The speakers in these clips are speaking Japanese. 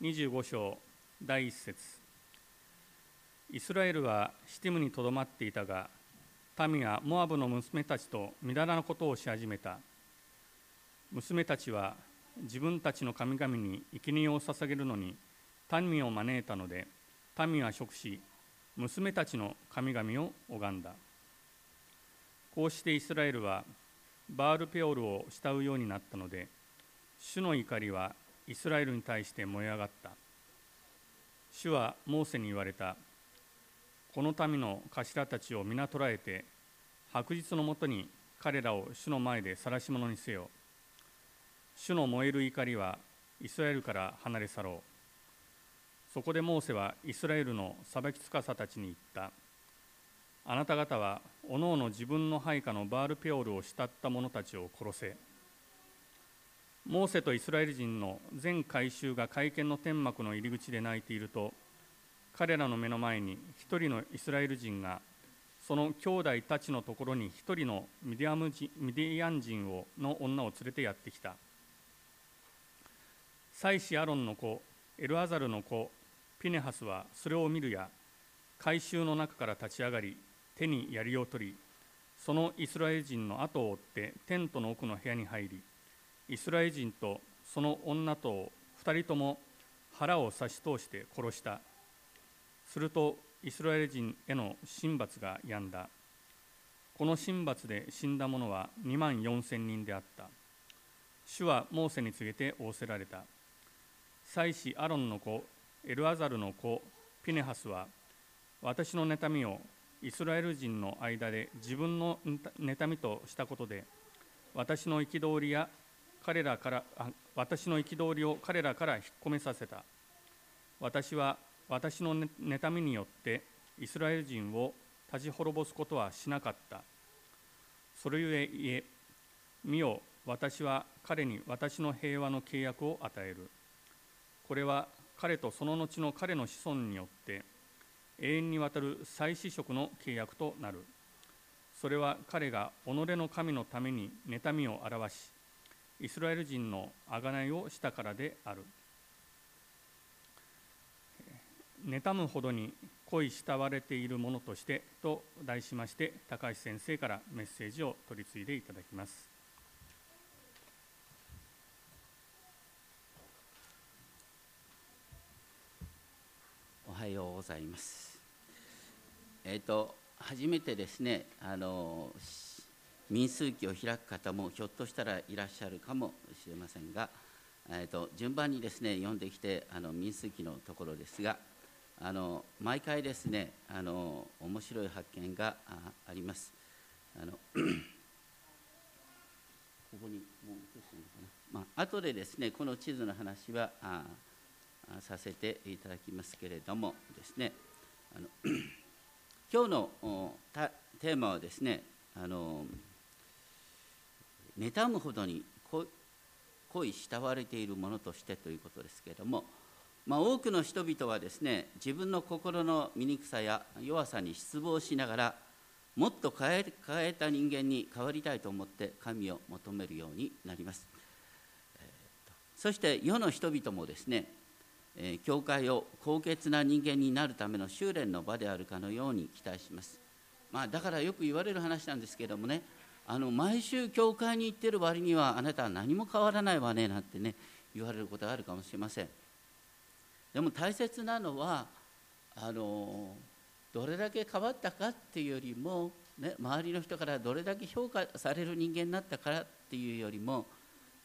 25章第1節。イスラエルはシティムにとどまっていたが民はモアブの娘たちとみだらなことをし始めた。娘たちは自分たちの神々に生贄を捧げるのに民を招いたので民は食し娘たちの神々を拝んだ。こうしてイスラエルはバールペオルを慕うようになったので主の怒りはイスラエルに対して燃え上がった。主はモーセに言われた。この民の頭たちを皆捕らえて白日のもとに彼らを主の前で晒し者にせよ。主の燃える怒りはイスラエルから離れ去ろう。そこでモーセはイスラエルの裁き司たちに言った。あなた方はおのおの自分の配下のバールペオルを慕った者たちを殺せ。モーセとイスラエル人の全会衆が会見の天幕の入り口で泣いていると彼らの目の前に一人のイスラエル人がその兄弟たちのところに一人のミディアム人ミディアン人をの女を連れてやってきた。祭司アロンの子エルアザルの子ピネハスはそれを見るや会衆の中から立ち上がり手に槍を取りそのイスラエル人の後を追ってテントの奥の部屋に入りイスラエル人とその女と2人とも腹を差し通して殺した。するとイスラエル人への神罰が止んだ。この神罰で死んだ者は2万4千人であった。主はモーセに告げて仰せられた。祭司アロンの子エルアザルの子ピネハスは私の妬みをイスラエル人の間で自分の妬みとしたことで私の憤りや彼らから私の憤りを彼らから引っ込めさせた。私は私の妬みによってイスラエル人を立ち滅ぼすことはしなかった。それゆえ言え見よ私は彼に私の平和の契約を与える。これは彼とその後の彼の子孫によって永遠にわたる再子職の契約となる。それは彼が己の神のために妬みを表しイスラエル人の贖いをしたからである。妬むほどに恋慕われているものとしてと題しまして高橋先生からメッセージを取り次いでいただきます。おはようございます。えっ、ー、と初めてですねあの民数記を開く方もひょっとしたらいらっしゃるかもしれませんが、えーと、順番にですね読んできてあの民数記のところですがあの毎回ですねあの面白い発見があります。あの ここにもう映してるのかな、まあ後でですねこの地図の話はあさせていただきますけれどもですねあの 今日のテーマはですねあの妬むほどに恋慕われているものとしてということですけれども、まあ、多くの人々はですね自分の心の醜さや弱さに失望しながらもっと変え変えた人間に変わりたいと思って神を求めるようになります、えー、そして世の人々もですね、えー、教会を高潔な人間になるための修練の場であるかのように期待します、まあ、だからよく言われる話なんですけどもねあの毎週教会に行ってる割にはあなたは何も変わらないわねなんてね言われることがあるかもしれません。でも大切なのはあのどれだけ変わったかっていうよりも、ね、周りの人からどれだけ評価される人間になったからっていうよりも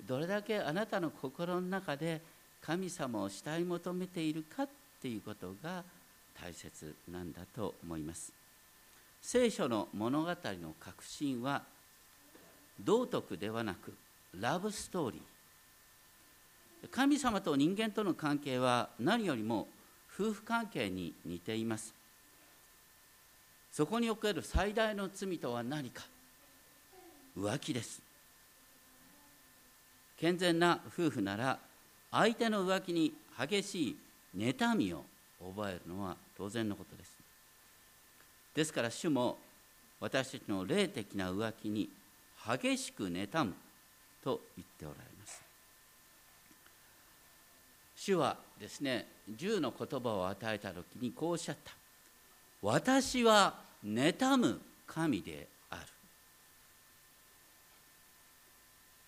どれだけあなたの心の中で神様を慕い求めているかっていうことが大切なんだと思います。聖書の物語の核心は道徳ではなくラブストーリー。神様と人間との関係は何よりも夫婦関係に似ています。そこにおける最大の罪とは何か。浮気です。健全な夫婦なら相手の浮気に激しい妬みを覚えるのは当然のことです。ですから主も私たちの霊的な浮気に激しく妬むと言っておられます。主はですね10の言葉を与えた時にこうおっしゃった。私は妬む神である。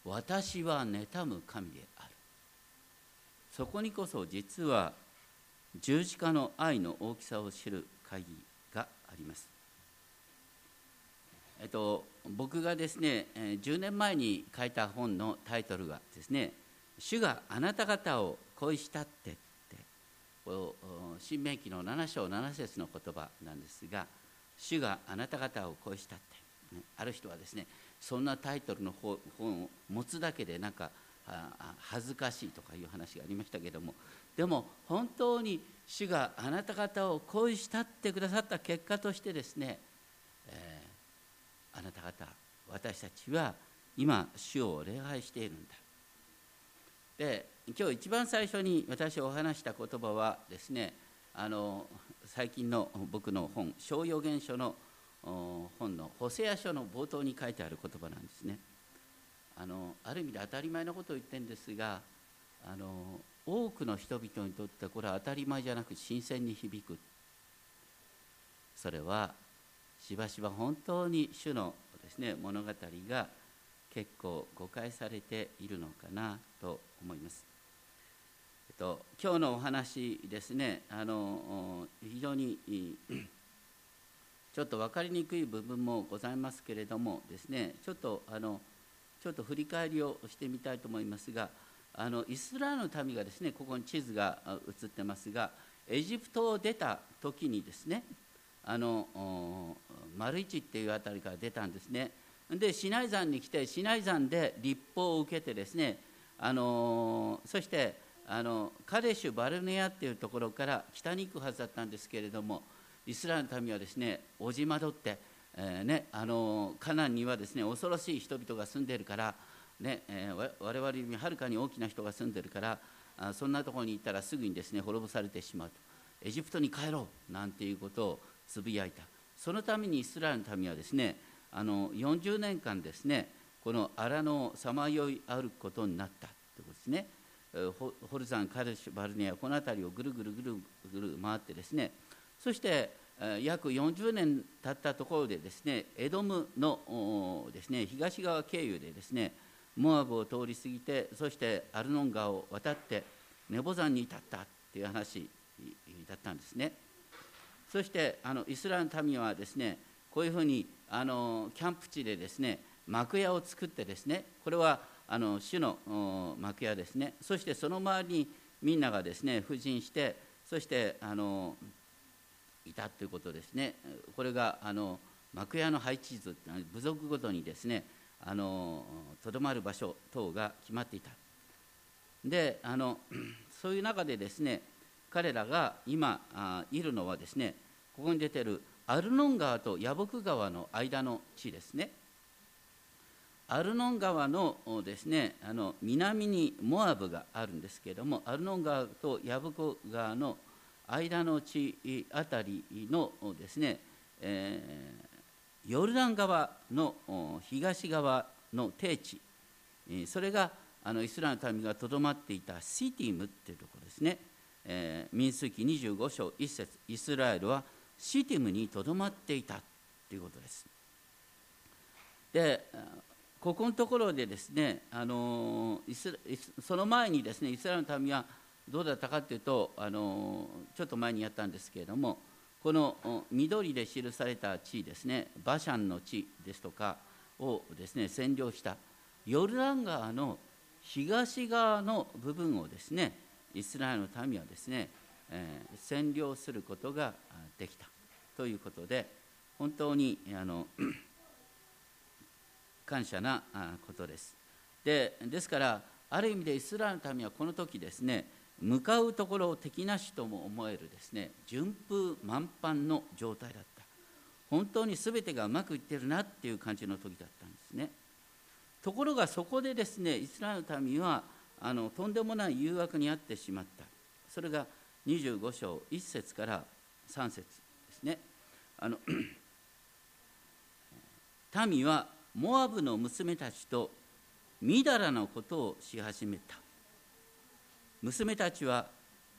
私は妬む神である。そこにこそ実は十字架の愛の大きさを知る鍵があります。えっと、僕がですね10年前に書いた本のタイトルがですね「主があなた方を恋したって」って新明記の7章7節の言葉なんですが「主があなた方を恋したって」ある人はですねそんなタイトルの本を持つだけでなんか恥ずかしいとかいう話がありましたけれどもでも本当に主があなた方を恋したってくださった結果としてですね、えー、あなた方私たちは今主を礼拝しているんだで今日一番最初に私お話した言葉はですねあの最近の僕の本「小予言書」の本の「ホセア書」の冒頭に書いてある言葉なんですね。あのある意味で当たり前のことを言ってるんですがあの多くの人々にとってこれは当たり前じゃなく新鮮に響くそれはしばしば本当に主のですね物語が結構誤解されているのかなと思います。えっと、今日のお話ですねあの非常にちょっと分かりにくい部分もございますけれどもですねちょっとあのちょっと振り返りをしてみたいと思いますがあのイスラエルの民がですねここに地図が映ってますがエジプトを出た時にですねあの丸一っていうあたりから出たんですね。でシナイ山に来てシナイ山で立法を受けてですねあのそしてあのカデシュ・バルネアっていうところから北に行くはずだったんですけれどもイスラエルの民はですねおじまどってえー、ね、あのカナンにはですね恐ろしい人々が住んでいるから、ねえー、我々よりはるかに大きな人が住んでるからあそんなところに行ったらすぐにですね滅ぼされてしまうと。エジプトに帰ろうなんていうことをつぶやいた。そのためにイスラエルの民はですねあの40年間ですねこの荒野をさまよい歩くことになった。ということですね。ホルザン、カルシュ、バルネアこの辺りをぐるぐるぐるぐる回ってですねそして約40年経ったところでですねエドムのですね東側経由でですねモアブを通り過ぎてそしてアルノン川を渡ってネボ山に至ったっていう話だったんですね。そしてあのイスラエルの民はですねこういうふうにあのキャンプ地でですね幕屋を作ってですねこれはあの主の幕屋ですね。そしてその周りにみんながですね布陣してそしてあのいたということですね。これがあの幕屋の配置図部族ごとにですねとどまる場所等が決まっていた。であの そういう中でですね彼らが今いるのはですねここに出てるアルノン川とヤボク川の間の地ですね。アルノン川のですねあの南にモアブがあるんですけれどもアルノン川とヤボク川の間の地あたりのですね、えー、ヨルダン川の東側の低地それがあのイスラエルの民がとどまっていたシティムっていうところですね、えー、民数記25章1節イスラエルはシティムにとどまっていたということです。でここのところでですねあのその前にですねイスラエルの民はどうだったかというとあのちょっと前にやったんですけれどもこの緑で記された地ですねバシャンの地ですとかをですね占領したヨルダン川の東側の部分をですねイスラエルの民はですね、えー、占領することができた。ということで本当にあの 感謝なことです。でですからある意味でイスラエルの民はこの時ですね向かうところを敵なしとも思えるですね順風満帆の状態だった。本当に全てがうまくいってるなっていう感じの時だったんですね。ところがそこでですねイスラエルの民はあのとんでもない誘惑にあってしまった。それが25章1節から3節ですね。あの 民はモアブの娘たちとみだらのことをし始めた。娘たちは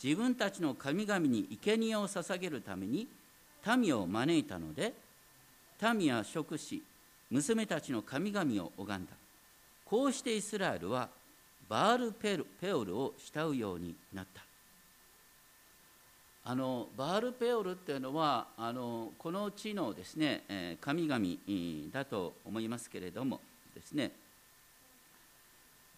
自分たちの神々に生贄を捧げるために民を招いたので民は食し娘たちの神々を拝んだ。こうしてイスラエルはバールペルペオルを慕うようになった。あのバールペオルっていうのはあのこの地のですね、え神々だと思いますけれどもですね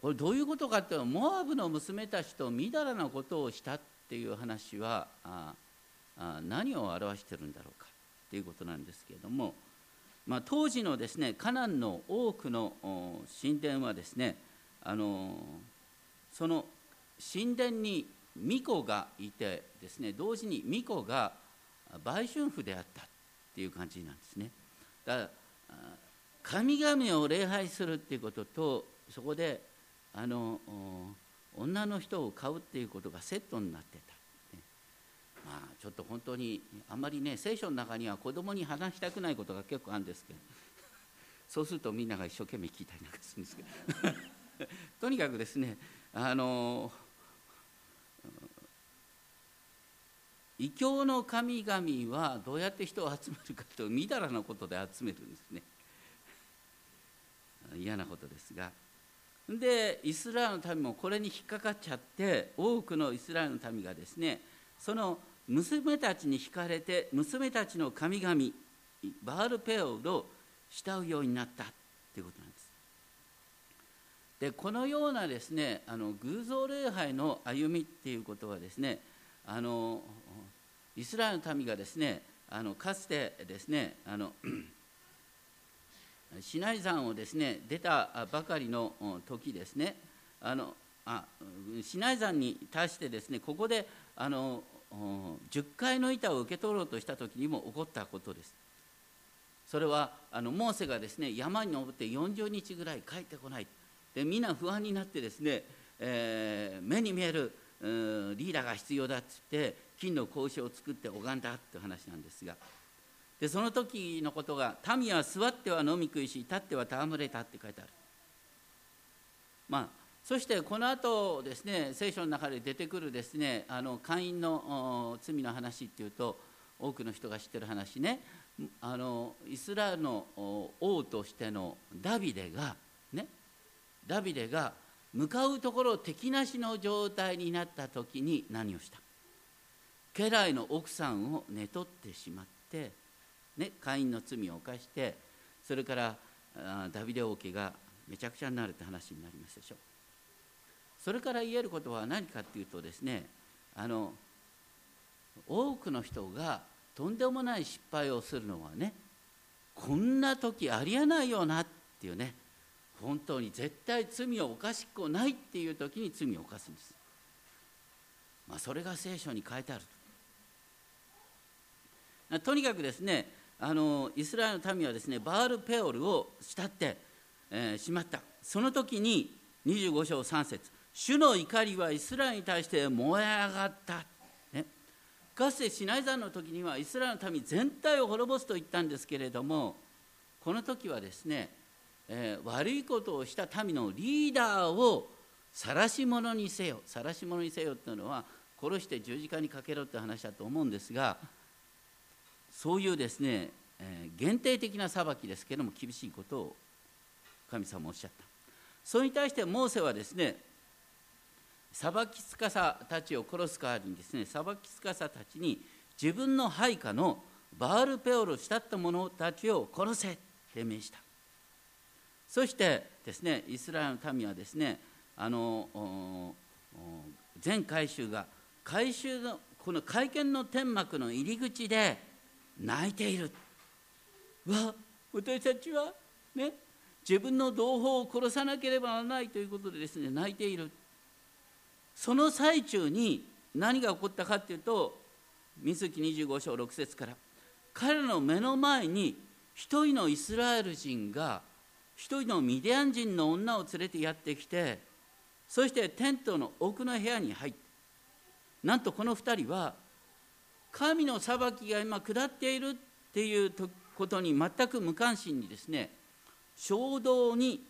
これどういうことかっていうとモアブの娘たちとみだらなことをしたっていう話はああ何を表してるんだろうかっていうことなんですけれども、まあ、当時のですねカナンの多くの神殿はですねあのその神殿に巫女がいてですね同時に巫女が売春婦であったっていう感じなんですね。だから神々を礼拝するっていうこととそこであの女の人を買うっていうことがセットになってた、ね、まあちょっと本当にあんまりね聖書の中には子供に話したくないことが結構あるんですけど。そうするとみんなが一生懸命聞いたりなんかするんですけど。とにかくですねあの異教の神々はどうやって人を集めるかというみだらなことで集めるんですね嫌なことですがでイスラエルの民もこれに引っかかっちゃって多くのイスラエルの民がですねその娘たちに惹かれて娘たちの神々バールペオルを慕うようになったということなんです。でこのようなですねあの偶像礼拝の歩みっていうことはですねあのイスラエルの民がですねあのかつてですねあの シナイ山をですね出たばかりの時ですねあのあシナイ山に対してですねここであの10階の板を受け取ろうとした時にも起こったことです。それはあのモーセがですね山に登って40日ぐらい帰ってこない。でみんな不安になってですね、えー、目に見えるリーダーが必要だっつって金の格子を作って拝んだって話なんですが。でその時のことが「民は座っては飲み食いし立っては戯れた」って書いてある。まあそしてこの後ですね聖書の中で出てくるですねあの会員の罪の話っていうと多くの人が知ってる話ね。あのイスラエルの王としてのダビデがダビデが向かうところ敵なしの状態になった時に何をした？家来の奥さんを寝取ってしまってね、会員の罪を犯してそれからダビデ王家がめちゃくちゃになるって話になりますでしょ。それから言えることは何かっていうとですねあの多くの人がとんでもない失敗をするのはねこんな時ありえないよなっていうね本当に絶対罪を犯しっこないっていう時に罪を犯すんです。まあ、それが聖書に書いてあると。にかくですねあのイスラエルの民はですねバールペオルを慕って、えー、しまった。その時に25章3節主の怒りはイスラエルに対して燃え上がった」ね、かつてシナイ山の時にはイスラエルの民全体を滅ぼすと言ったんですけれどもこの時はですね、え、悪いことをした民のリーダーを晒し者にせよ晒し者にせよっていうのは殺して十字架にかけろって話だと思うんですがそういうですね、え、限定的な裁きですけれども厳しいことを神様おっしゃった。それに対してモーセはですね裁きつかさたちを殺す代わりにですね裁きつかさたちに自分の配下のバールペオルを慕った者たちを殺せって命した。そしてですねイスラエルの民はですねあの全回収が回収のこの会見の天幕の入り口で泣いている。わ私たちはね自分の同胞を殺さなければならないということでですね泣いている。その最中に何が起こったかっていうと水木25章6節から彼らの目の前に一人のイスラエル人が一人のミディアン人の女を連れてやってきてそしてテントの奥の部屋に入ってなんとこの2人は神の裁きが今下っているっていうことに全く無関心にですね衝動に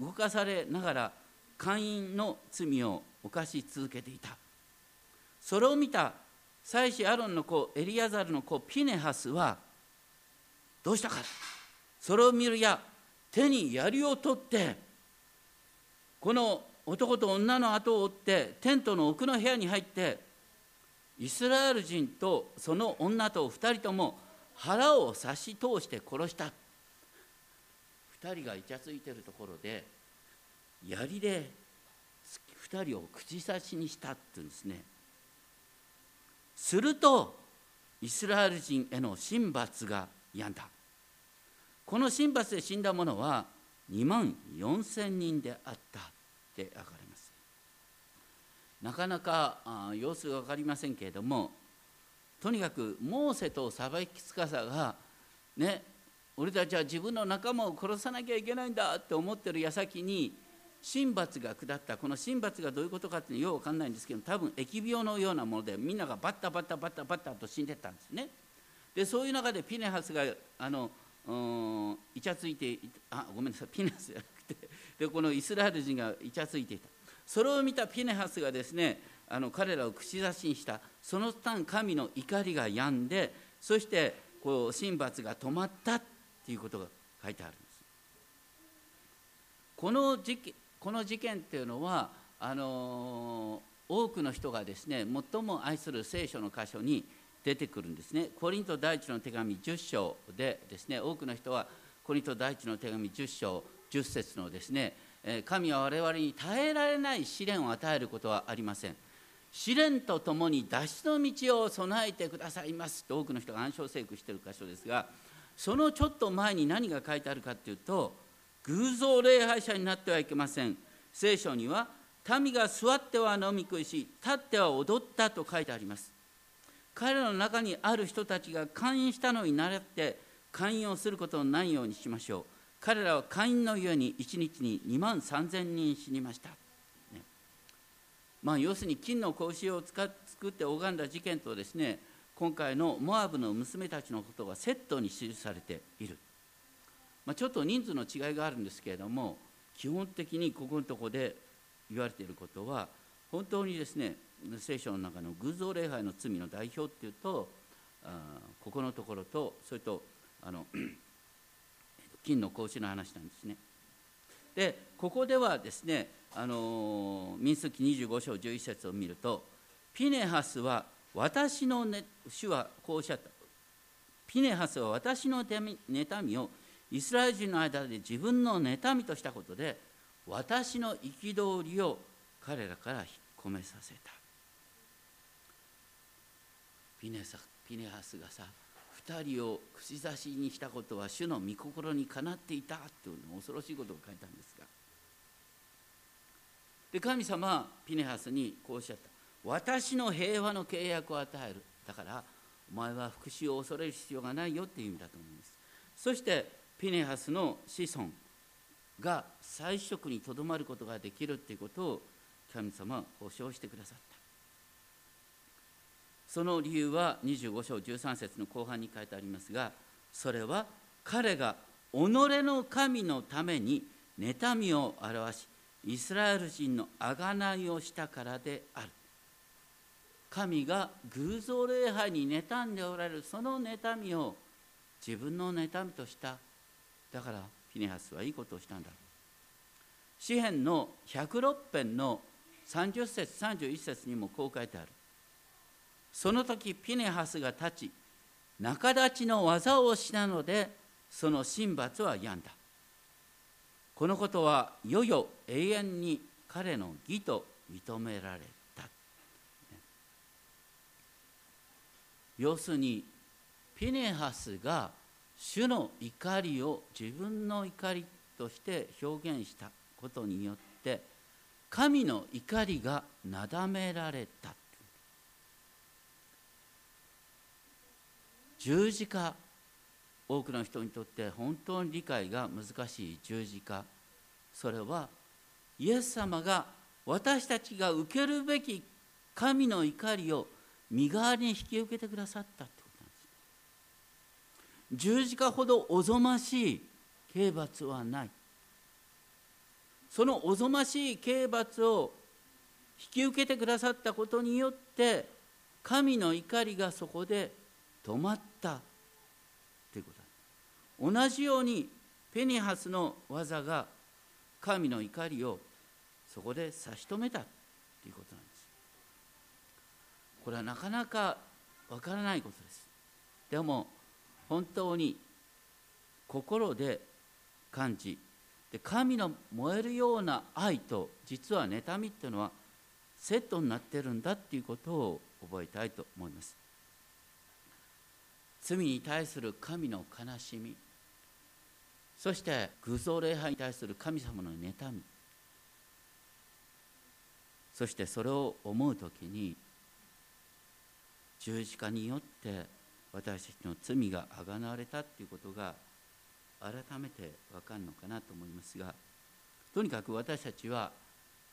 動かされながら会員の罪を犯し続けていた。それを見た祭司アロンの子エリアザルの子ピネハスはどうしたか。それを見るや手に槍を取ってこの男と女の後を追ってテントの奥の部屋に入ってイスラエル人とその女と2人とも腹を差し通して殺した。2人がイチャついてるところで槍で2人を口差しにしたっていうんですね。するとイスラエル人への神罰が病んだ。この神罰で死んだ者は2万4千人であったって書かれます。なかなか様子が分かりませんけれどもとにかくモーセと裁きつかさがね俺たちは自分の仲間を殺さなきゃいけないんだって思ってる矢先に神罰が下った。この神罰がどういうことかっていうのはよく分かんないんですけど多分疫病のようなものでみんながバッタバッタバッタバッタと死んでったんですね。でそういう中でピネハスがあのイチャついてあごめんなさい。ピネハスじゃなくて。でこのイスラエル人がイチャついていた。それを見たピネハスがですねあの彼らを口出しにした。その間神の怒りが止んでそしてこう神罰が止まったっていうことが書いてあるんです。この事件この事件っていうのはあの多くの人がですね最も愛する聖書の箇所に出てくるんですね。コリント第一の手紙10章でですね多くの人はコリント第一の手紙10章10節のですね神は我々に耐えられない試練を与えることはありません。試練とともに脱出の道を備えてくださいますと多くの人が暗唱聖句している箇所ですがそのちょっと前に何が書いてあるかというと偶像礼拝者になってはいけません聖書には民が座っては飲み食いし立っては踊ったと書いてあります彼らの中にある人たちが会員したのに倣って会員をすることのないようにしましょう。彼らは会員のように1日に2万3000人死にました、ね、まあ要するに金の格子を使っ作って拝んだ事件とですね今回のモアブの娘たちのことがセットに記されている。まあ、ちょっと人数の違いがあるんですけれども基本的にここのところで言われていることは本当にですね聖書の中の偶像礼拝の罪の代表っていうとあここのところとそれとあの 金の格子の話なんですね。でここではですねあの民数記25章11節を見るとピネハスは私の、ね、主はこうおっしゃったピネハスは私の妬みをイスラエル人の間で自分の妬みとしたことで私の憤りを彼らから引込めさせた。ピネサピネハスがさ2人を口差しにしたことは主の御心にかなっていたというの恐ろしいことを書いたんですが。で神様はピネハスにこうおっしゃった。私の平和の契約を与える。だからお前は復讐を恐れる必要がないよっていう意味だと思います。そしてピネハスの子孫が最色にとどまることができるということを神様は保証してくださった。その理由は25章13節の後半に書いてありますがそれは彼が己の神のために妬みを表しイスラエル人の贖いをしたからである。神が偶像礼拝に妬んでおられるその妬みを自分の妬みとした。だからピネハスはいいことをしたんだ。詩篇の106編の30節31節にもこう書いてある。その時ピネハスが立ち仲立ちの技をしたのでその神罰は病んだ。このことはいよいよ永遠に彼の義と認められた。要するにピネハスが主の怒りを自分の怒りとして表現したことによって神の怒りがなだめられた十字架多くの人にとって本当に理解が難しい十字架。それはイエス様が私たちが受けるべき神の怒りを身代わりに引き受けてくださったってことなんです。十字架ほどおぞましい刑罰はない。そのおぞましい刑罰を引き受けてくださったことによって神の怒りがそこで止まったということ同じようにペニハスの技が神の怒りをそこで差し止めたということなんです。これはなかなかわからないことです。でも本当に心で感じで神の燃えるような愛と実は妬みっていうのはセットになってるんだっていうことを覚えたいと思います。罪に対する神の悲しみそして偶像礼拝に対する神様の妬みそしてそれを思う時に十字架によって私たちの罪があがなわれたっていうことが改めて分かるのかなと思いますがとにかく私たちは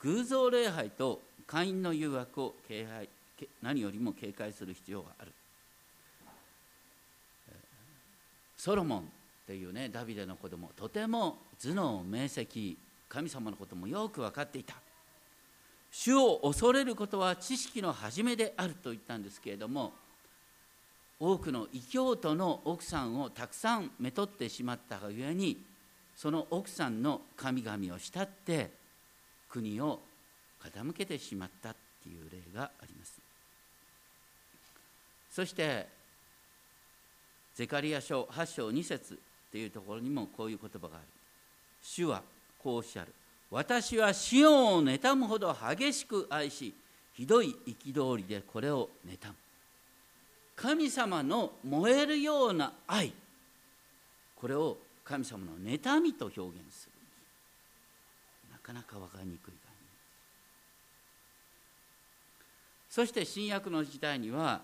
偶像礼拝と会員の誘惑を警戒何よりも警戒する必要がある。ソロモンっていうねダビデの子供とても頭脳明晰神様のこともよく分かっていた。主を恐れることは知識の始めであると言ったんですけれども多くの異教徒の奥さんをたくさんめとってしまったがゆえにその奥さんの神々を慕って国を傾けてしまったっていう例があります。そしてゼカリア書8章2節っていうところにもこういう言葉がある。主はこうおっしゃる。私はシオンを妬むほど激しく愛しひどい憤りでこれを妬む。神様の燃えるような愛。これを神様の妬みと表現する。なかなか分かりにくい概念そして新約の時代には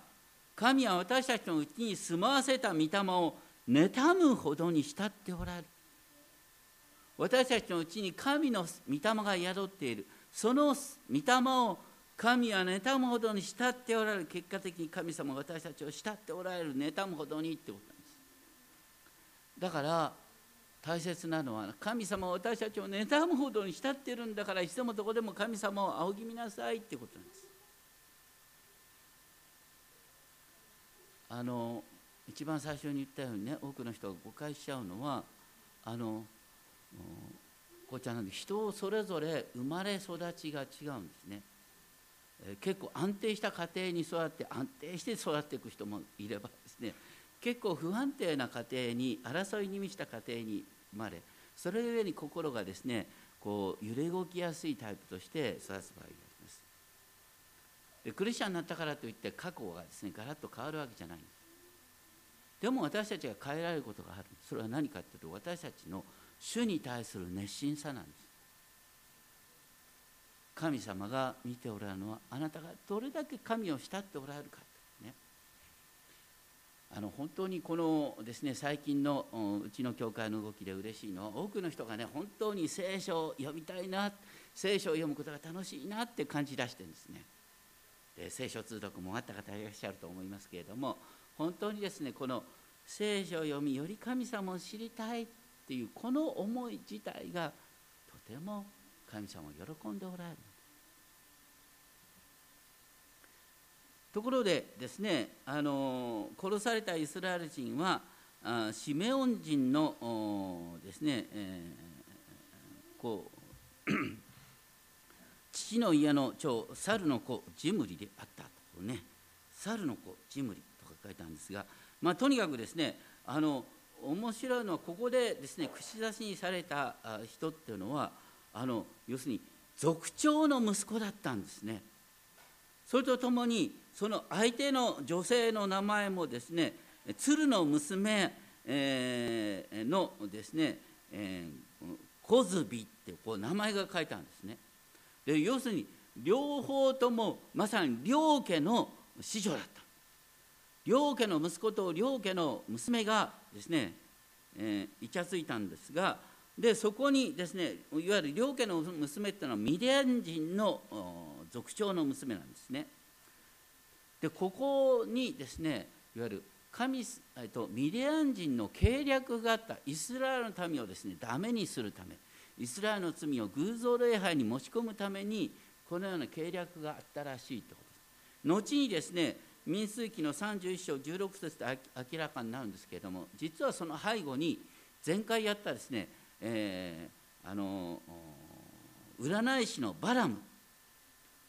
神は私たちのうちに住まわせた御霊を妬むほどに慕っておられる。私たちのうちに神の御霊が宿っている。その御霊を神は妬むほどに慕っておられる結果的に神様は私たちを慕っておられる妬むほどにってことなんです。だから大切なのは神様は私たちを妬むほどに慕ってるんだからいつでもどこでも神様を仰ぎ見なさいってことなんです。あの一番最初に言ったようにね多くの人が誤解しちゃうのはあのこうちゃんなんで人それぞれ生まれ育ちが違うんですね。結構安定した家庭に育って安定して育っていく人もいればですね結構不安定な家庭に争いに満ちた家庭に生まれそれゆえに心がですねこう揺れ動きやすいタイプとして育つ場合があります。でクリスチャンになったからといって過去がですねガラッと変わるわけじゃないんです。でも私たちが変えられることがある。それは何かというと私たちの主に対する熱心さなんです。神様が見ておられるのはあなたがどれだけ神を慕っておられるか、ね、あの本当にこのですね最近のうちの教会の動きで嬉しいのは多くの人がね本当に聖書を読みたいな聖書を読むことが楽しいなって感じ出してるんですね。で聖書通読もあった方いらっしゃると思いますけれども本当にですねこの聖書を読みより神様を知りたいっていうこの思い自体がとても神様喜んでおられる。ところでですねあの殺されたイスラエル人はあシメオン人のですね、えー、こう 父の家の長猿の子ジムリであったとね。猿の子ジムリとか書いたんですが、まあ、とにかくですねあの面白いのはここでですね串刺しにされた人っていうのはあの要するに族長の息子だったんですね。それとともにその相手の女性の名前もですね鶴の娘、えー、のですね、えー、小ズビってこう名前が書いてあるんですね。で要するに両方ともまさに両家の子女だった。両家の息子と両家の娘がですね、えー、イチャついたんですがでそこにですねいわゆる両家の娘っていうのはミディアン人の族長の娘なんですね。でここにですねいわゆる神とミディアン人の計略があった。イスラエルの民をですねダメにするためイスラエルの罪を偶像礼拝に持ち込むためにこのような計略があったらしいということ後にですね民数記の31章16節で明らかになるんですけれども実はその背後に前回やったですね、えー、あの占い師のバラム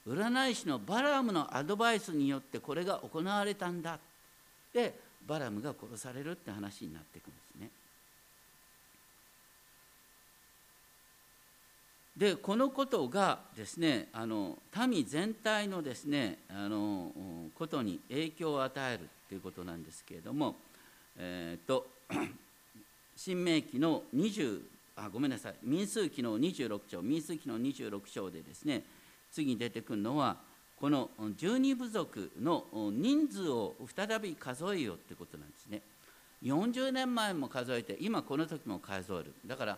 占い師のバラムのアドバイスによってこれが行われたんだでバラムが殺されるって話になっていくんですね。でこのことがですねあの民全体のですねあのことに影響を与えるということなんですけれども、えーと、新明記の20あごめんなさい。民数記の26章。民数記の26章でですね次に出てくるのはこの十二部族の人数を再び数えようってことなんですね。40年前も数えて今この時も数える。だから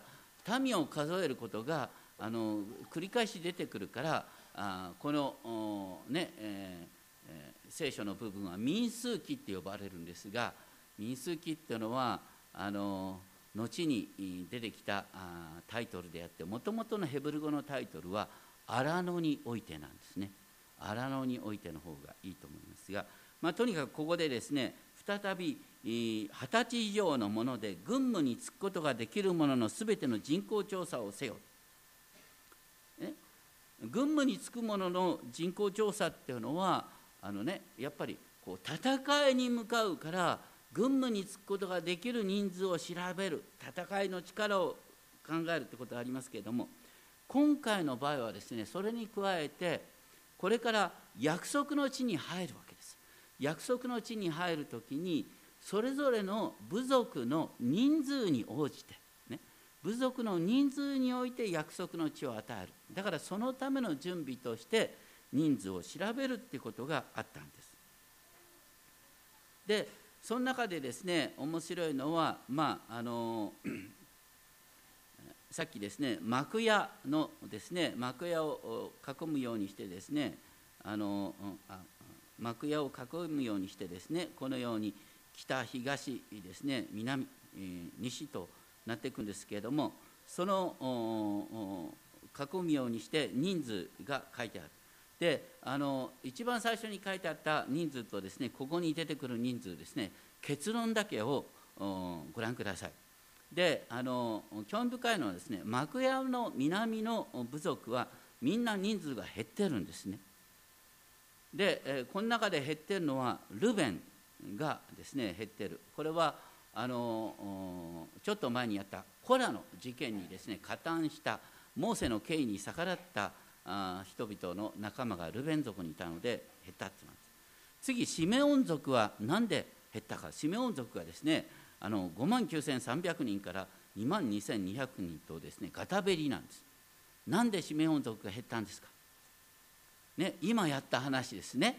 民を数えることがあの繰り返し出てくるからあこの、ねえー、聖書の部分は民数記って呼ばれるんですが民数記っていうのはあの後に出てきたタイトルであってもともとのヘブル語のタイトルは荒野においてなんですね。荒野においての方がいいと思いますが、まあ、とにかくここでですね再び二十歳以上のもので軍務に就くことができる者ののすべての人口調査をせよ。軍務に就く者の人口調査っていうのはあの、ね、やっぱりこう戦いに向かうから軍務に就くことができる人数を調べる戦いの力を考えるってことがありますけれども今回の場合はですねそれに加えてこれから約束の地に入るわけです。約束の地に入る時にそれぞれの部族の人数に応じてね部族の人数において約束の地を与える。だからそのための準備として人数を調べるっていうことがあったんです。でその中でですね面白いのはまああの さっきですね幕屋のですね幕屋を囲むようにしてですねあの幕屋を囲むようにしてですねこのように北東ですね南、西となっていくんですけれどもその囲むようにして人数が書いてある。であの一番最初に書いてあった人数とですねここに出てくる人数ですね結論だけをご覧ください。であの興味深いのはですね幕屋の南の部族はみんな人数が減ってるんですね。でこの中で減ってるのはルベンがですね減ってる。これはあのちょっと前にやったコラの事件にですね加担したモーセの権威に逆らったあ人々の仲間がルベン族にいたので減ったってなんです。次シメオン族は何で減ったか。シメオン族がですねあの5万9300人から2万2200人とですねガタベリなんです。なんでシメオン族が減ったんですか。ね今やった話ですね。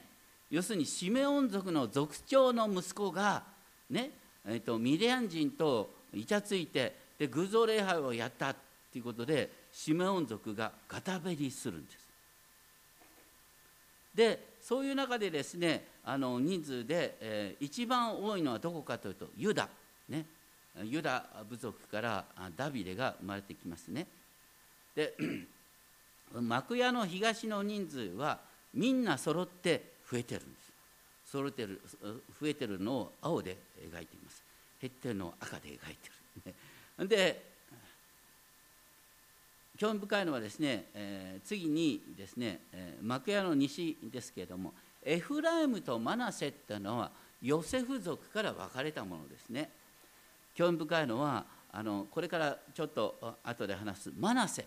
要するにシメオン族の族長の息子がねえーと、ミディアン人とイチャついてで偶像礼拝をやったということでシメオン族がガタベリするんです。でそういう中でですねあの人数で、えー、一番多いのはどこかというとユダ、ね、ユダ部族からダビデが生まれてきますね。で 幕屋の東の人数はみんな揃って増えてるんです。揃ってる増えてるのを青で描いています減ってるのを赤で描いてる で興味深いのはですね、えー、次にですね、えー、幕屋の西ですけれどもエフライムとマナセっていうのはヨセフ族から分かれたものですね。興味深いのはあのこれからちょっと後で話すマナセ。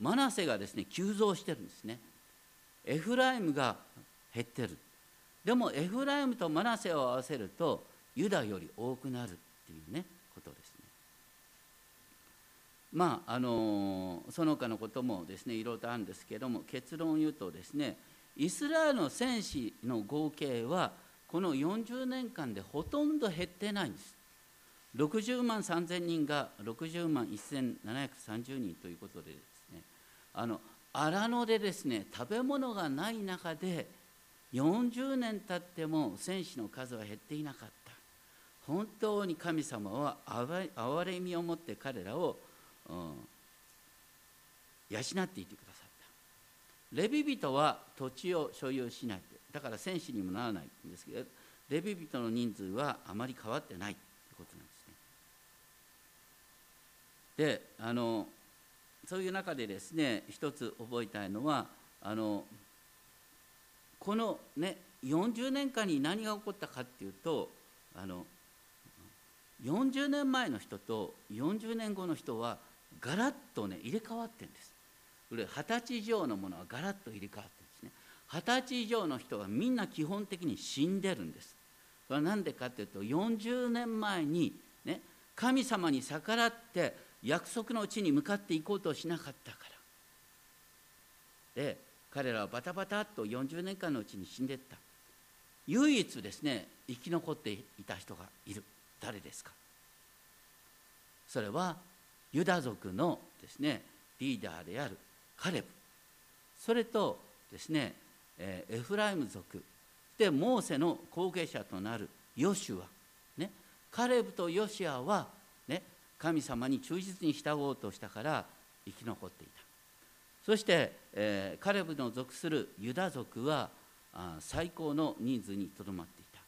マナセがですね急増してるんですね。エフライムが減ってる。でもエフライムとマナセを合わせるとユダより多くなるっていうねことですね。まああのその他のこともですねいろいろとあるんですけども結論を言うとですねイスラエルの戦士の合計はこの40年間でほとんど減ってないんです。60万3000人が60万1730人ということでですねあの荒野でですね食べ物がない中で40年経っても戦士の数は減っていなかった本当に神様は憐れみを持って彼らを、うん、養っていてくださった。レビ人は土地を所有しないだから戦士にもならないんですけどレビ人の人数はあまり変わってないということなんですね。であのそういう中でですね一つ覚えたいのはあのこのね40年間に何が起こったかっていうとあの40年前の人と40年後の人はガラッとね入れ替わってんです。二十歳以上のものはガラッと入れ替わってるんですね。二十歳以上の人はみんな基本的に死んでるんです。それは何でかっていうと40年前にね神様に逆らって約束の地に向かっていこうとしなかったから。で彼らはバタバタっと40年間のうちに死んでった唯一ですね生き残っていた人がいる誰ですか？それはユダ族のですねリーダーであるカレブ。それとですねえエフライム族。でモーセの後継者となるヨシュア、ね、カレブとヨシアは、ね、神様に忠実に従おうとしたから生き残っていた。そして、えー、カレブの属するユダ族はあ最高の人数にとどまっていた。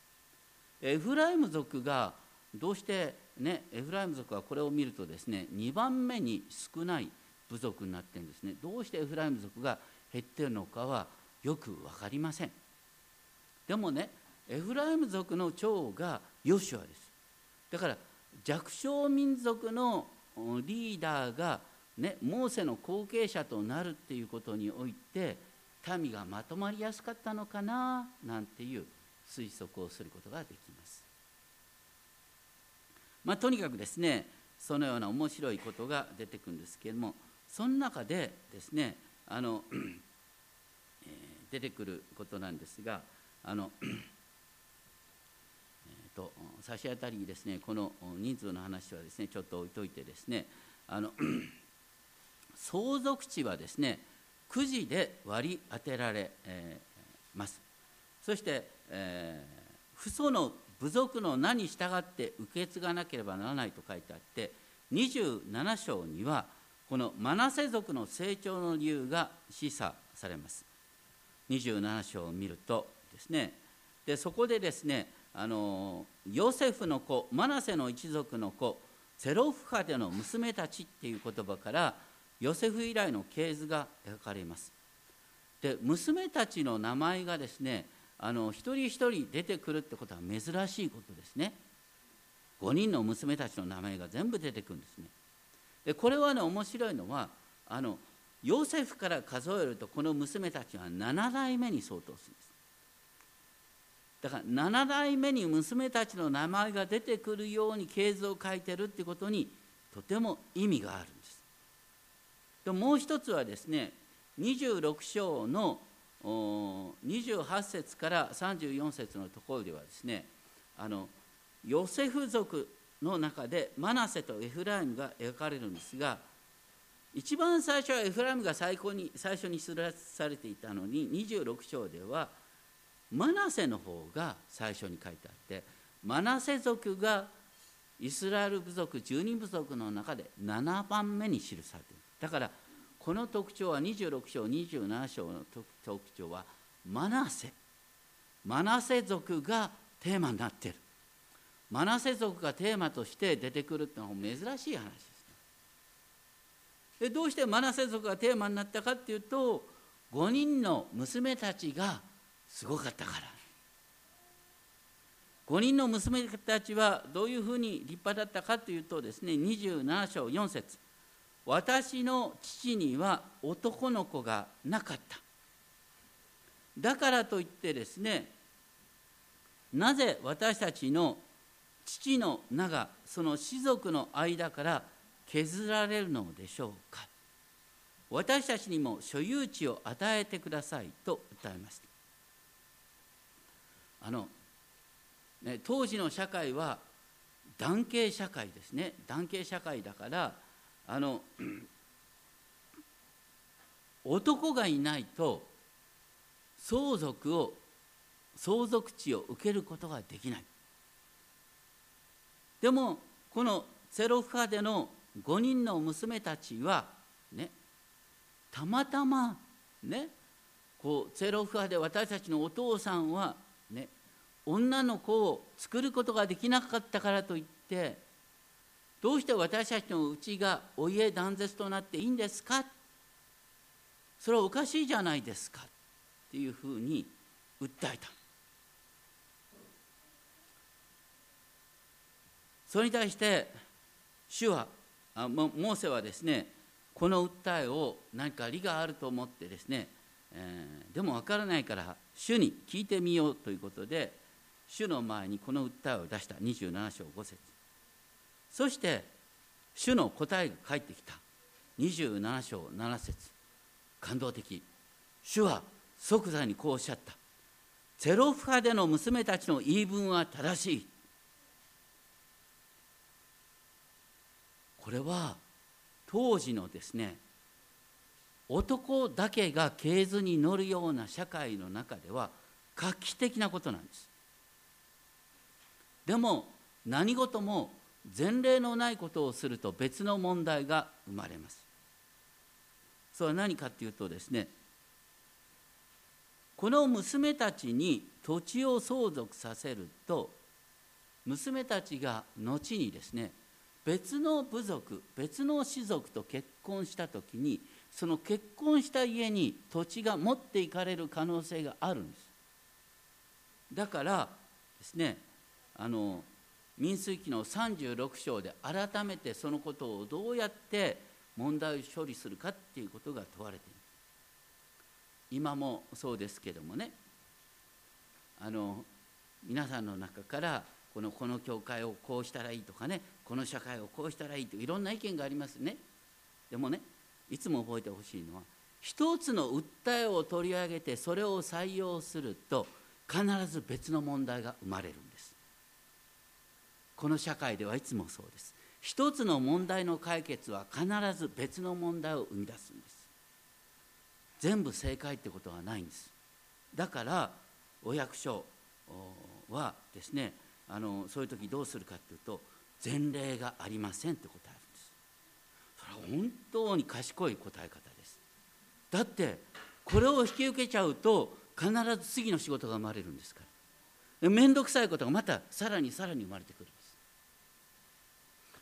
エフライム族がどうしてねエフライム族はこれを見るとですね2番目に少ない部族になってるんですね。どうしてエフライム族が減ってるのかはよく分かりません。でもねエフライム族の長がヨシュアです。だから弱小民族のリーダーが、ね、モーセの後継者となるっていうことにおいて民がまとまりやすかったのかななんていう推測をすることができます。まあ、とにかくですねそのような面白いことが出てくるんですけれどもその中でですねあの、えー、出てくることなんですがあのと差し当たりですねこの人数の話はですねちょっと置いといてですねあの相続地はですねくじで割り当てられます。そして、えー、父祖の部族の名に従って受け継がなければならないと書いてあって27章にはこのマナセ族の成長の理由が示唆されます。27章を見るとですねでそこでですねあのヨセフの子マナセの一族の子セロフハデの娘たちっていう言葉からヨセフ以来の系図が描かれます。で娘たちの名前がですねあの一人一人出てくるってことは珍しいことですね。5人の娘たちの名前が全部出てくるんですね。でこれはね面白いのはあのヨセフから数えるとこの娘たちは7代目に相当するんです。だから7代目に娘たちの名前が出てくるように系図を書いてるってことにとても意味があるんです。でもう一つはですね26章の28節から34節のところではですねあのヨセフ族の中でマナセとエフライムが描かれるんですが一番最初はエフライムが最高に最初に知らされていたのに26章ではマナセの方が最初に書いてあってマナセ族がイスラエル部族12部族の中で7番目に記されている。だからこの特徴は26章27章の特徴はマナセ。マナセ族がテーマになっている。マナセ族がテーマとして出てくるってのは珍しい話ですでどうしてマナセ族がテーマになったかっていうと5人の娘たちがすごかったから。5人の娘たちはどういうふうに立派だったかというとですね27章4節。私の父には男の子がなかった。だからといってですねなぜ私たちの父の名がその士族の間から削られるのでしょうか。私たちにも所有地を与えてくださいと訴えました。あの、ね、当時の社会は男系社会ですね。男系社会だからあの 男がいないと相続を相続地を受けることができない。でもこのセロフハデの5人の娘たちはねたまたまねこうゼロフ派で私たちのお父さんはね女の子を作ることができなかったからといってどうして私たちのうちがお家断絶となっていいんですか？それはおかしいじゃないですか。っていうふうに訴えた。それに対して主はあモーセはですねこの訴えを何か理があると思ってですね、えー、でも分からないから主に聞いてみようということで主の前にこの訴えを出した。27章5節。そして主の答えが返ってきた。27章7節。感動的。主は即座にこうおっしゃった。ゼロフ派での娘たちの言い分は正しい。これは当時のですね男だけが系図に乗るような社会の中では画期的なことなんです。でも何事も前例のないことをすると別の問題が生まれます。それは何かっていうとですねこの娘たちに土地を相続させると娘たちが後にですね別の部族別の氏族と結婚した時にその結婚した家に土地が持っていかれる可能性があるんです。だからですねあの民数記の36章で改めてそのことをどうやって問題を処理するかっていうことが問われています今もそうですけどもね。あの皆さんの中からこのこの教会をこうしたらいいとかねこの社会をこうしたらいいといろんな意見がありますね。でもねいつも覚えてほしいのは一つの訴えを取り上げてそれを採用すると必ず別の問題が生まれるんです。この社会ではいつもそうです。一つの問題の解決は必ず別の問題を生み出すんです。全部正解ってことはないんです。だからお役所はですねあのそういう時どうするかっていうと前例がありませんって答えるんです。それは本当に賢い答え方です。だってこれを引き受けちゃうと必ず次の仕事が生まれるんですから。面倒くさいことがまたさらにさらに生まれてくる。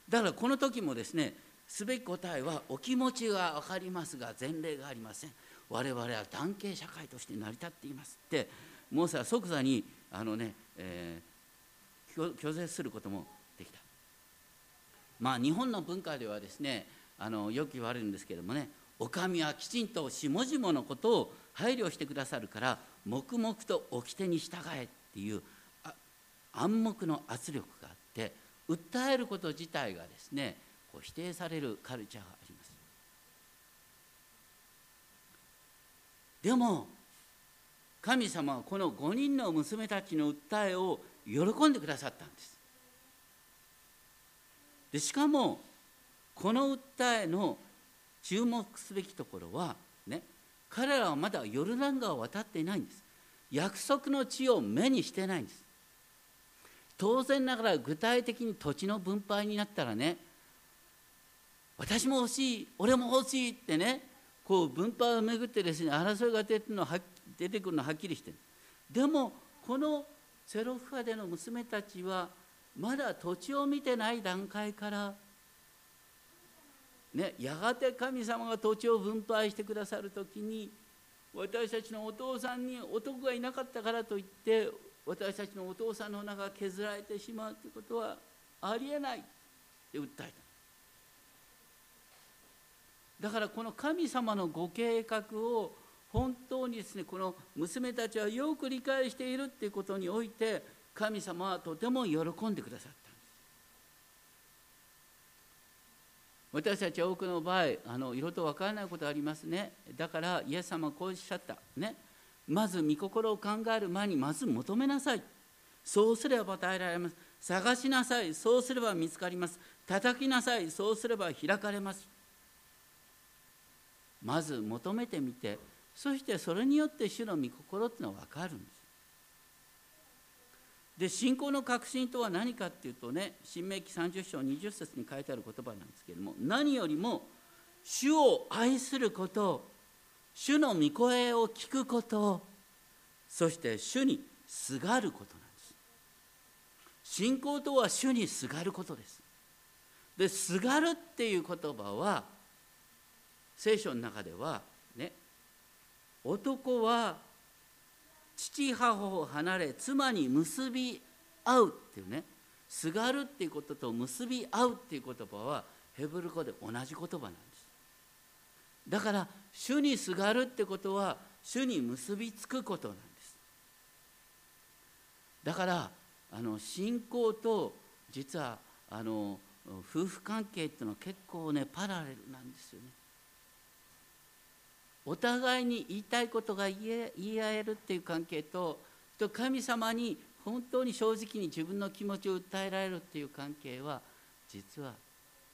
だからこの時もですねすべき答えはお気持ちが分かりますが前例がありません。我々は男系社会として成り立っています。ってモーセは即座にあのね、えー、拒絶することもできた。まあ日本の文化ではですねあのよく言われるんですけどもねお上はきちんと下々のことを配慮してくださるから黙々と掟に従えっていう暗黙の圧力があって訴えること自体がですねこう否定されるカルチャーがあります。でも神様はこの5人の娘たちの訴えを喜んでくださったんです。でしかもこの訴えの注目すべきところはね彼らはまだヨルダン川を渡っていないんです。約束の地を目にしてないんです。当然ながら具体的に土地の分配になったらね私も欲しい俺も欲しいってねこう分配をめぐってですね争いが出てのは出てくるのははっきりしてる。でもこのセロフ派での娘たちはまだ土地を見てない段階からね、やがて神様が土地を分配してくださる時に私たちのお父さんに男がいなかったからといって私たちのお父さんの名が削られてしまうということはありえないって訴えた。だからこの神様のご計画を本当にですねこの娘たちはよく理解しているっていうことにおいて神様はとても喜んでくださった。私たちは多くの場合あの色と分からないことありますね。だからイエス様はこうおっしゃった。ね。まず御心を考える前にまず求めなさい。そうすれば与えられます。探しなさい。そうすれば見つかります。叩きなさい。そうすれば開かれます。まず求めてみて。そしてそれによって主の御心っていうのは分かるんです。で信仰の確信とは何かっていうとね新明記30章20節に書いてある言葉なんですけれども何よりも主を愛すること。を主の御声を聞くことそして主にすがることなんです。信仰とは主にすがることです。ですがるっていう言葉は聖書の中ではね男は父母を離れ妻に結び合うっていうねすがるっていうことと結び合うっていう言葉はヘブル語で同じ言葉なんです。だから主にすがるってことは主に結びつくことなんです。だからあの信仰と実はあの夫婦関係っていうのは結構ねパラレルなんですよね。お互いに言いたいことが言い合えるっていう関係と神様に本当に正直に自分の気持ちを訴えられるっていう関係は実は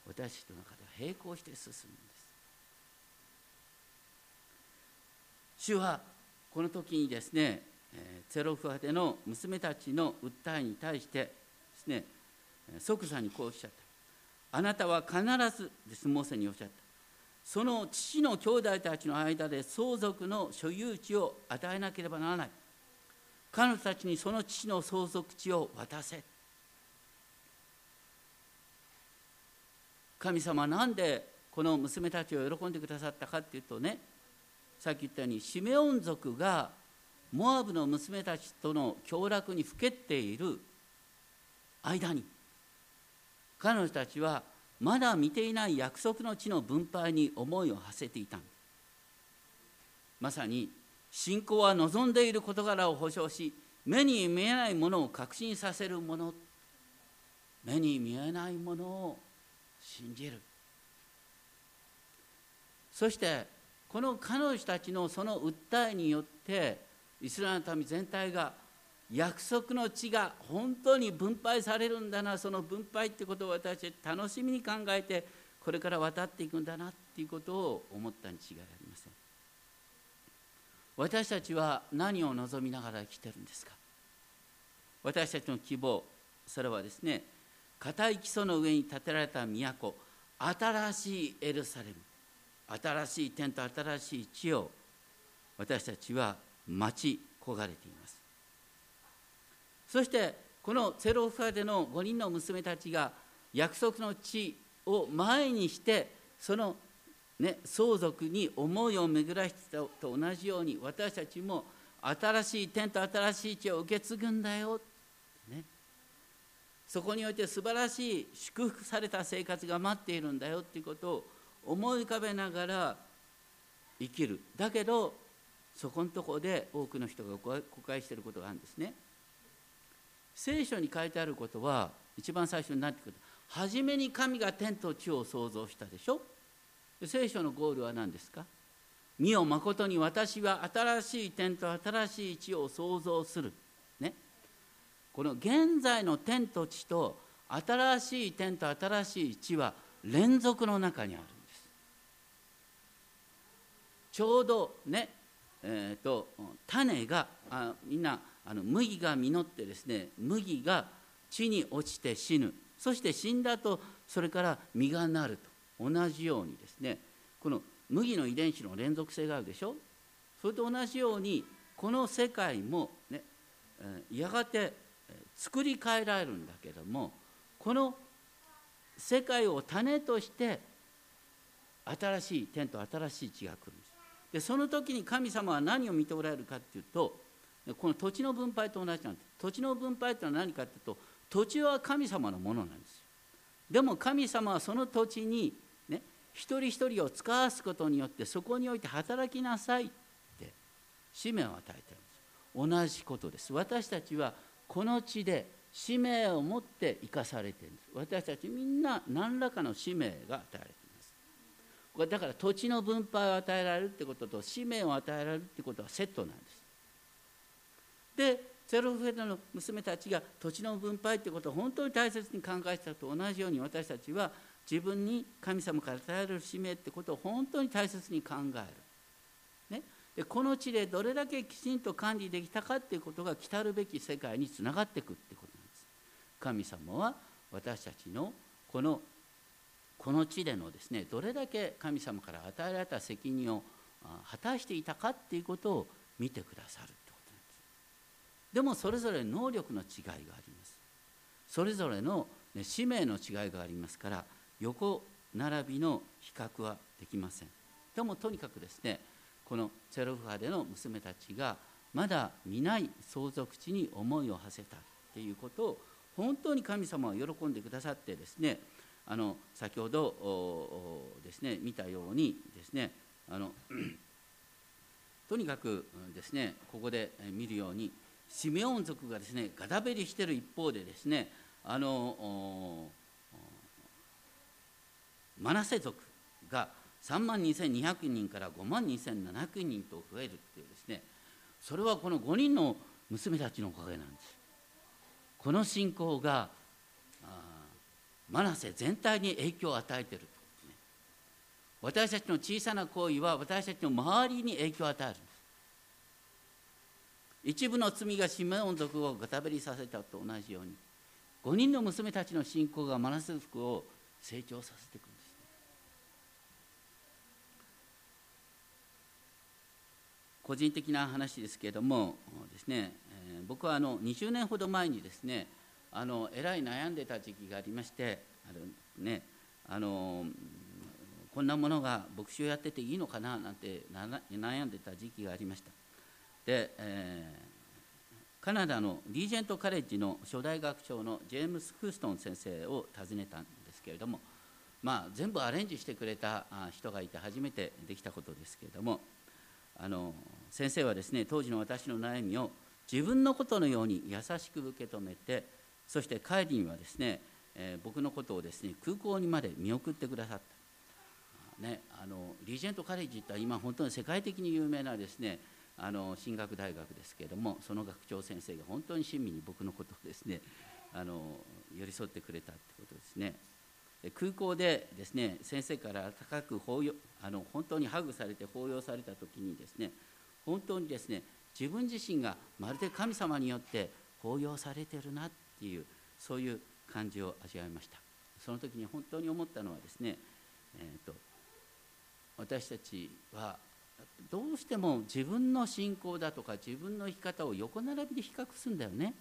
私との中では並行して進むんです。主はこの時にですねゼロフアでの娘たちの訴えに対してですね即座にこうおっしゃった。あなたは必ずです。モーセにおっしゃった。その父の兄弟たちの間で相続の所有地を与えなければならない。彼女たちにその父の相続地を渡せ。神様は何でこの娘たちを喜んでくださったかっていうとねさっき言ったようにシメオン族がモアブの娘たちとの凶楽にふけっている間に彼女たちはまだ見ていない約束の地の分配に思いを馳せていた。まさに信仰は望んでいる事柄を保証し目に見えないものを確信させるもの目に見えないものを信じる。そしてこの彼女たちのその訴えによってイスラエルの民全体が約束の地が本当に分配されるんだなその分配ってことを私たち楽しみに考えてこれから渡っていくんだなっていうことを思ったに違いありません。私たちは何を望みながら生きてるんですか？私たちの希望それはですね固い基礎の上に建てられた都新しいエルサレム。新しい天と新しい地を私たちは待ち焦がれています。そしてこのセロファでの5人の娘たちが約束の地を前にしてその、ね、相続に思いを巡らしてたと同じように私たちも新しい天と新しい地を受け継ぐんだよ、ね、そこにおいて素晴らしい祝福された生活が待っているんだよっていうことを思い浮かべながら生きるだけどそこのとこで多くの人が誤解していることがあるんですね聖書に書いてあることは一番最初に何て言うか初めに神が天と地を創造したでしょ聖書のゴールは何ですか？見よ誠に私は新しい天と新しい地を創造する。ね。この現在の天と地と新しい天と新しい地は連続の中にある。ちょうどね、えーと、種があみんなあの麦が実ってですね麦が地に落ちて死ぬ。そして死んだとそれから実がなると。同じようにですねこの麦の遺伝子の連続性があるでしょ？それと同じようにこの世界もねやがて作り変えられるんだけどもこの世界を種として新しい天と新しい地が来る。でその時に神様は何を見ておられるかっていうとこの土地の分配と同じなんです。土地の分配というのは何かっていうと土地は神様のものなんですでも神様はその土地にね一人一人を使わすことによってそこにおいて働きなさいって使命を与えてるんです。同じことです。私たちはこの地で使命を持って生かされてるんです。私たちみんな何らかの使命が与えられていますこれだから土地の分配を与えられるってことと使命を与えられるってことはセットなんですでゼロフェダの娘たちが土地の分配ということを本当に大切に考えてたと同じように私たちは自分に神様から与えられる使命ってことを本当に大切に考える。ね、でこの地でどれだけきちんと管理できたかっていうことが来たるべき世界につながっていくってことなんです。神様は私たちのこのこの地でのですねどれだけ神様から与えられた責任を果たしていたかっていうことを見てくださるってことなんです。でもそれぞれ能力の違いがあります。それぞれの、ね、使命の違いがありますから横並びの比較はできません。でもとにかくですねこのセロフ派での娘たちがまだ見ない相続地に思いを馳せたっていうことを本当に神様は喜んでくださってですねあの先ほどですね見たようにですねあの とにかくですねここで見るようにシメオン族がですねガタベリしている一方でですねあのマナセ族が3万2200人から5万2700人と増えるっていうですねそれはこの5人の娘たちのおかげなんです。この信仰がマナセ全体に影響を与えている私たちの小さな行為は私たちの周りに影響を与える一部の罪がシメオン族をガタベリさせたと同じように5人の娘たちの信仰がマナセ族を成長させていくんです、個人的な話ですけれどもですね、僕はあの20年ほど前にですねあのえらい悩んでた時期がありましてあのねあのこんなものが牧師をやってていいのかななんて悩んでた時期がありました。で、えー、カナダのリージェントカレッジの初代学長のジェームス・フーストン先生を訪ねたんですけれども、まあ、全部アレンジしてくれた人がいて初めてできたことですけれどもあの先生はですね当時の私の悩みを自分のことのように優しく受け止めてそして帰りにはですね、えー、僕のことをですね空港にまで見送ってくださった。ね、あのリージェントカレッジって今本当に世界的に有名なですねあの進学大学ですけれどもその学長先生が本当に親身に僕のことをですねあの寄り添ってくれたってことですね。空港でですね先生から高く抱擁あの本当にハグされて抱擁された時にですね本当にですね自分自身がまるで神様によって抱擁されてるなってていうそういう感じを味わいましたその時に本当に思ったのはですね、えーと私たちはどうしても自分の信仰だとか自分の生き方を横並びで比較するんだよね。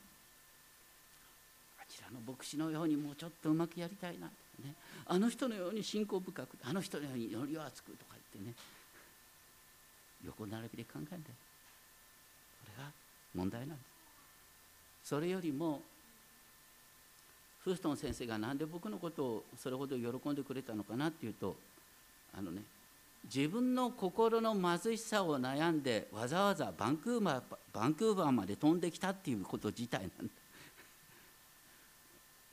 あちらの牧師のようにもうちょっとうまくやりたいなとかねあの人のように信仰深くあの人のように祈りを厚くとか言ってね横並びで考えるんだよ。これが問題なんです。それよりもフーストン先生が何で僕のことをそれほど喜んでくれたのかなっていうとあのね自分の心の貧しさを悩んでわざわざバンクーバーバンクーバーまで飛んできたっていうこと自体なんだ。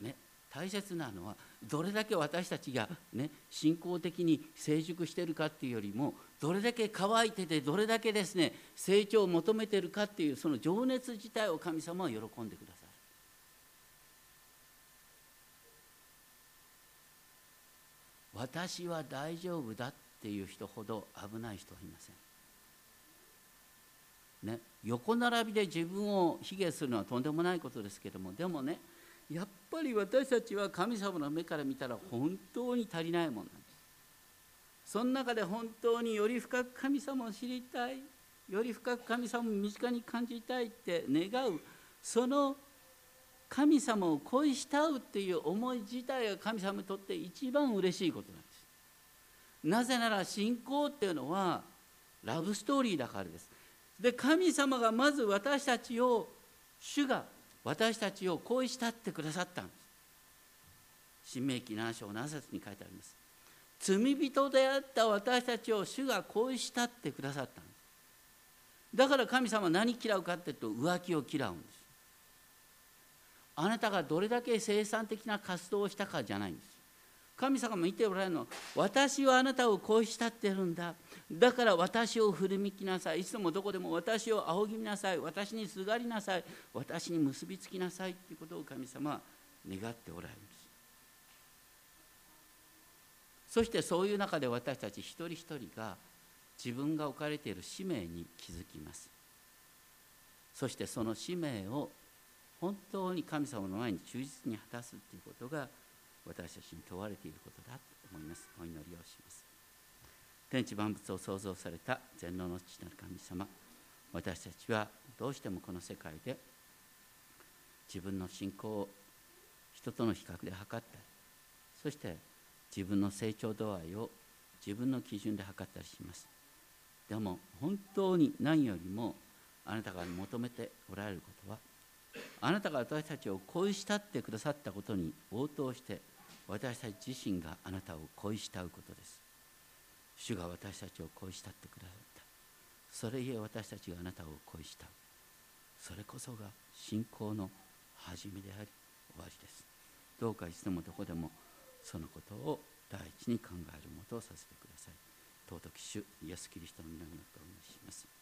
ね、大切なのはどれだけ私たちが、ね、信仰的に成熟してるかっていうよりもどれだけ乾いててどれだけですね成長を求めてるかっていうその情熱自体を神様は喜んでください。私は大丈夫だっていう人ほど危ない人はいません。ね、横並びで自分を卑下するのはとんでもないことですけどもでもねやっぱり私たちは神様の目から見たら本当に足りないもんなんですその中で本当により深く神様を知りたいより深く神様を身近に感じたいって願うその神様を恋したうっていう思い自体が神様にとって一番嬉しいことなんですなぜなら信仰っていうのはラブストーリーだからです。で神様がまず私たちを主が私たちを恋したってくださったんです。新明記7章7節に書いてあります。罪人であった私たちを主が恋したってくださったんです。だから神様は何嫌うかっていうと浮気を嫌うんです。あなたがどれだけ生産的な活動をしたかじゃないんです。神様も言っておられるの私はあなたを恋したってるんだ。だから私を振り向きなさい。いつもどこでも私を仰ぎなさい。私にすがりなさい。私に結びつきなさい。っていうことを神様は願っておられるんです。そしてそういう中で私たち一人一人が自分が置かれている使命に気づきます。そしてその使命を本当に神様の前に忠実に果たすということが私たちに問われていることだと思います。お祈りをします。天地万物を創造された全能の父なる神様私たちはどうしてもこの世界で自分の信仰を人との比較で測ったりそして自分の成長度合いを自分の基準で測ったりします。でも本当に何よりもあなたが求めておられることはあなたが私たちを恋したってくださったことに応答して私たち自身があなたを恋したうことです。主が私たちを恋したってくださった。それゆえ私たちがあなたを恋した。それこそが信仰の始めであり終わりです。どうかいつでもどこでもそのことを第一に考えるもとをさせてください。尊き主イエス・キリストの皆によってお願いします。